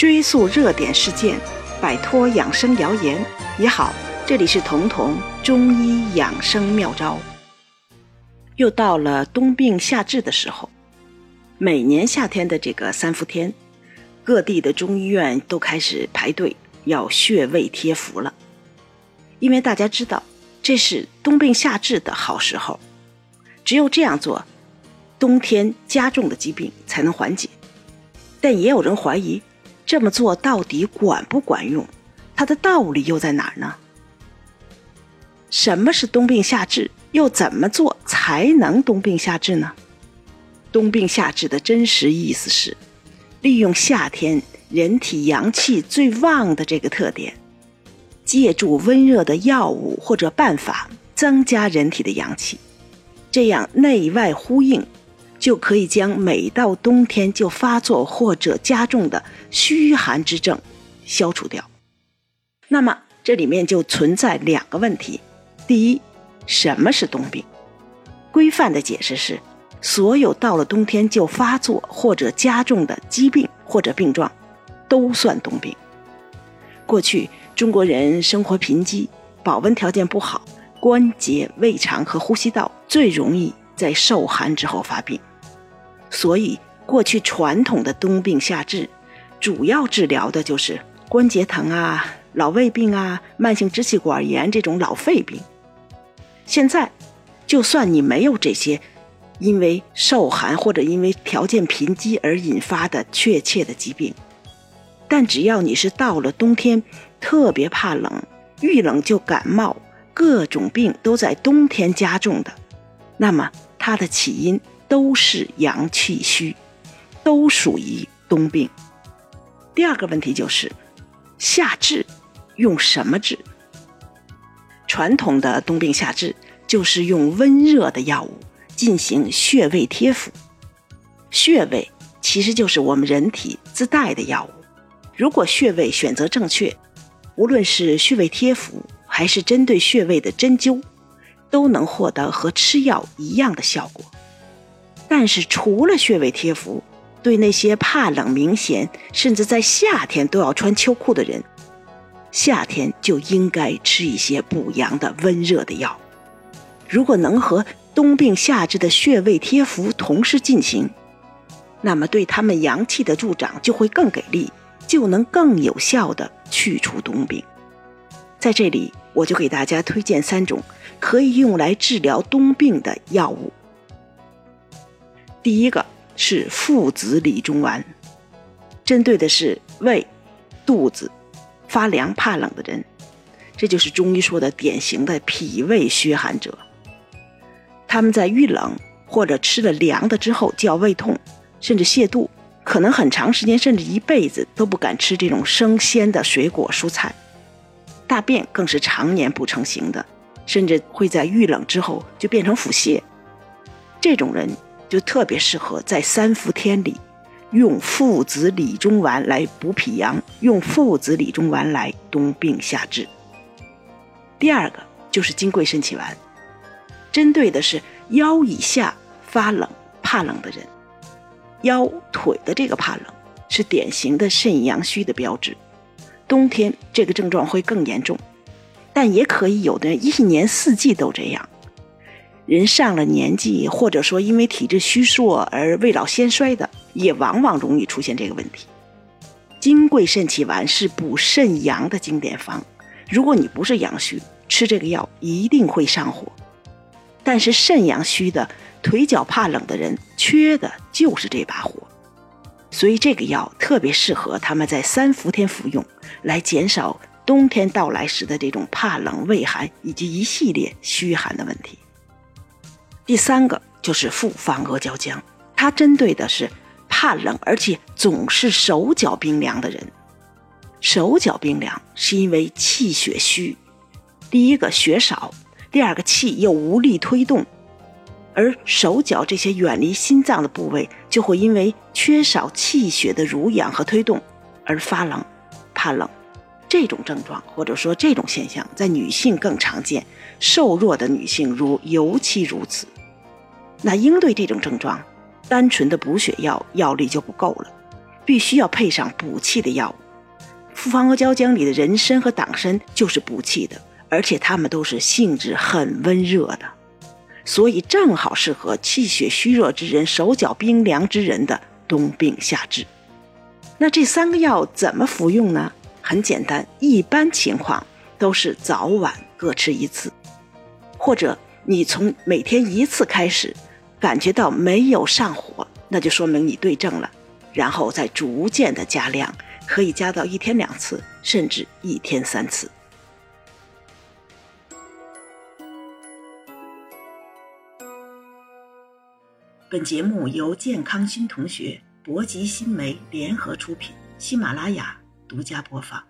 追溯热点事件，摆脱养生谣言也好。这里是彤彤中医养生妙招。又到了冬病夏治的时候，每年夏天的这个三伏天，各地的中医院都开始排队要穴位贴符了，因为大家知道这是冬病夏治的好时候，只有这样做，冬天加重的疾病才能缓解。但也有人怀疑，这么做到底管不管用？它的道理又在哪儿呢？什么是冬病夏治？又怎么做才能冬病夏治呢？冬病夏治的真实意思是，利用夏天人体阳气最旺的这个特点，借助温热的药物或者办法增加人体的阳气，这样内外呼应，就可以将每到冬天就发作或者加重的虚寒之症消除掉。那么这里面就存在两个问题。第一，什么是冬病？规范的解释是，所有到了冬天就发作或者加重的疾病或者病状，都算冬病。过去中国人生活贫瘠，保温条件不好，关节、胃肠和呼吸道最容易在受寒之后发病，所以过去传统的冬病夏治，主要治疗的就是关节疼啊、老胃病啊、慢性支气管炎这种老肺病。现在，就算你没有这些因为受寒或者因为条件贫瘠而引发的确切的疾病，但只要你是到了冬天特别怕冷，遇冷就感冒，各种病都在冬天加重的，那么它的起因都是阳气虚，都属于冬病。第二个问题就是，夏治用什么治？传统的冬病夏治就是用温热的药物进行穴位贴敷。穴位其实就是我们人体自带的药物，如果穴位选择正确，无论是穴位贴敷还是针对穴位的针灸，都能获得和吃药一样的效果。但是除了穴位贴敷，对那些怕冷明显，甚至在夏天都要穿秋裤的人。夏天就应该吃一些补阳的温热的药。如果能和冬病夏治的穴位贴敷同时进行，那么对他们阳气的助长就会更给力，就能更有效的去除冬病。在这里，我就给大家推荐三种可以用来治疗冬病的药物。第一个是附子理中丸，针对的是胃、肚子。发凉怕冷的人，这就是中医说的典型的脾胃虚寒者。他们在遇冷或者吃了凉的之后，就要胃痛，甚至泻肚，可能很长时间甚至一辈子都不敢吃这种生鲜的水果蔬菜。大便更是常年不成形的，甚至会在遇冷之后就变成腹泻。这种人就特别适合在三伏天里。用附子理中丸来补脾阳，用附子理中丸来冬病夏治。第二个就是金匮肾气丸，针对的是腰以下发冷怕冷的人，腰腿的这个怕冷是典型的肾阳虚的标志，冬天这个症状会更严重，但也可以有的人一年四季都这样。人上了年纪，或者说因为体质虚弱而未老先衰的。也往往容易出现这个问题。金匮肾气丸是补肾阳的经典方，如果你不是阳虚，吃这个药一定会上火。但是肾阳虚的、腿脚怕冷的人，缺的就是这把火，所以这个药特别适合他们在三伏天服用，来减少冬天到来时的这种怕冷、畏寒以及一系列虚寒的问题。第三个就是复方阿胶浆，它针对的是。怕冷，而且总是手脚冰凉的人，手脚冰凉是因为气血虚。第一个血少，第二个气又无力推动，而手脚这些远离心脏的部位，就会因为缺少气血的濡养和推动而发冷、怕冷。这种症状或者说这种现象，在女性更常见，瘦弱的女性如尤其如此。那应对这种症状。单纯的补血药药力就不够了，必须要配上补气的药物。复方阿胶浆里的人参和党参就是补气的，而且它们都是性质很温热的，所以正好适合气血虚弱之人、手脚冰凉之人的冬病夏治。那这三个药怎么服用呢？很简单，一般情况都是早晚各吃一次，或者你从每天一次开始，感觉到没有上火，那就说明你对症了，然后再逐渐的加量，可以加到一天两次，甚至一天三次。本节目由健康新同学、博吉新媒联合出品，喜马拉雅。独家播放。